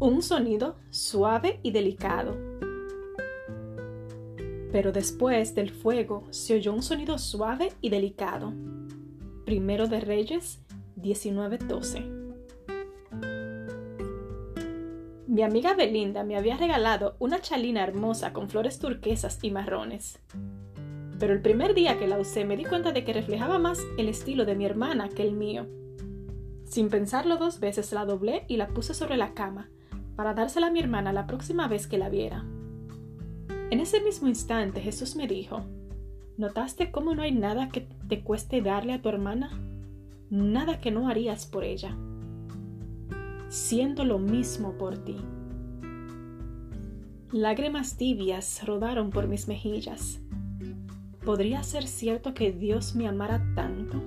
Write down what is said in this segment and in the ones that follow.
un sonido suave y delicado. Pero después del fuego se oyó un sonido suave y delicado. Primero de Reyes 19:12. Mi amiga Belinda me había regalado una chalina hermosa con flores turquesas y marrones. Pero el primer día que la usé me di cuenta de que reflejaba más el estilo de mi hermana que el mío. Sin pensarlo dos veces la doblé y la puse sobre la cama, para dársela a mi hermana la próxima vez que la viera. En ese mismo instante Jesús me dijo, ¿notaste cómo no hay nada que te cueste darle a tu hermana? Nada que no harías por ella. Siendo lo mismo por ti. Lágrimas tibias rodaron por mis mejillas. ¿Podría ser cierto que Dios me amara tanto?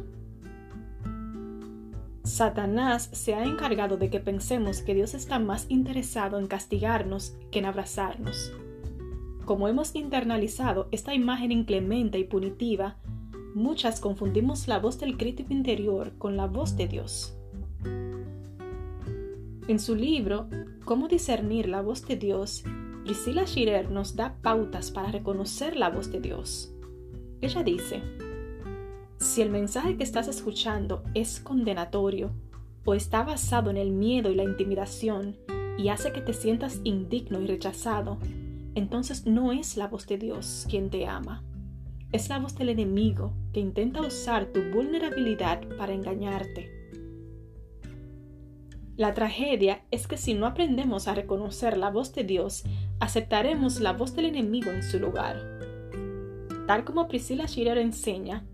Satanás se ha encargado de que pensemos que Dios está más interesado en castigarnos que en abrazarnos. Como hemos internalizado esta imagen inclemente y punitiva, muchas confundimos la voz del crítico interior con la voz de Dios. En su libro Cómo discernir la voz de Dios, Priscilla Schirer nos da pautas para reconocer la voz de Dios. Ella dice, si el mensaje que estás escuchando es condenatorio o está basado en el miedo y la intimidación y hace que te sientas indigno y rechazado, entonces no es la voz de Dios quien te ama. Es la voz del enemigo que intenta usar tu vulnerabilidad para engañarte. La tragedia es que si no aprendemos a reconocer la voz de Dios, aceptaremos la voz del enemigo en su lugar. Tal como Priscilla Schiller enseña,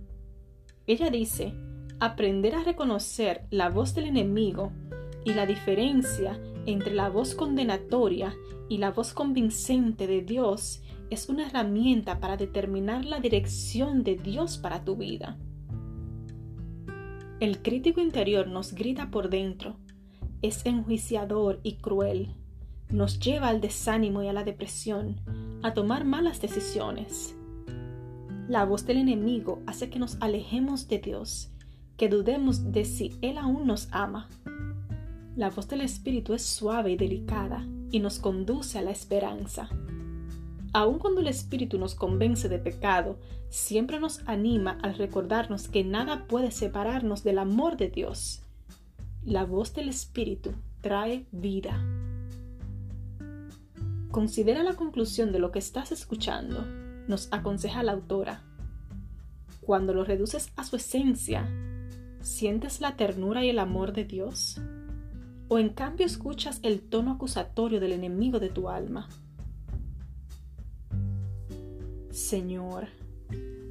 ella dice, aprender a reconocer la voz del enemigo y la diferencia entre la voz condenatoria y la voz convincente de Dios es una herramienta para determinar la dirección de Dios para tu vida. El crítico interior nos grita por dentro, es enjuiciador y cruel, nos lleva al desánimo y a la depresión, a tomar malas decisiones la voz del enemigo hace que nos alejemos de Dios, que dudemos de si Él aún nos ama. La voz del Espíritu es suave y delicada y nos conduce a la esperanza. Aun cuando el Espíritu nos convence de pecado, siempre nos anima al recordarnos que nada puede separarnos del amor de Dios. La voz del Espíritu trae vida. Considera la conclusión de lo que estás escuchando nos aconseja la autora. Cuando lo reduces a su esencia, ¿sientes la ternura y el amor de Dios? ¿O en cambio escuchas el tono acusatorio del enemigo de tu alma? Señor,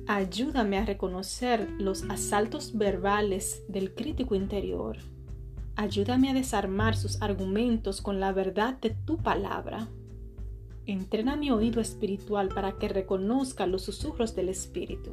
ayúdame a reconocer los asaltos verbales del crítico interior. Ayúdame a desarmar sus argumentos con la verdad de tu palabra. Entrena mi oído espiritual para que reconozca los susurros del Espíritu.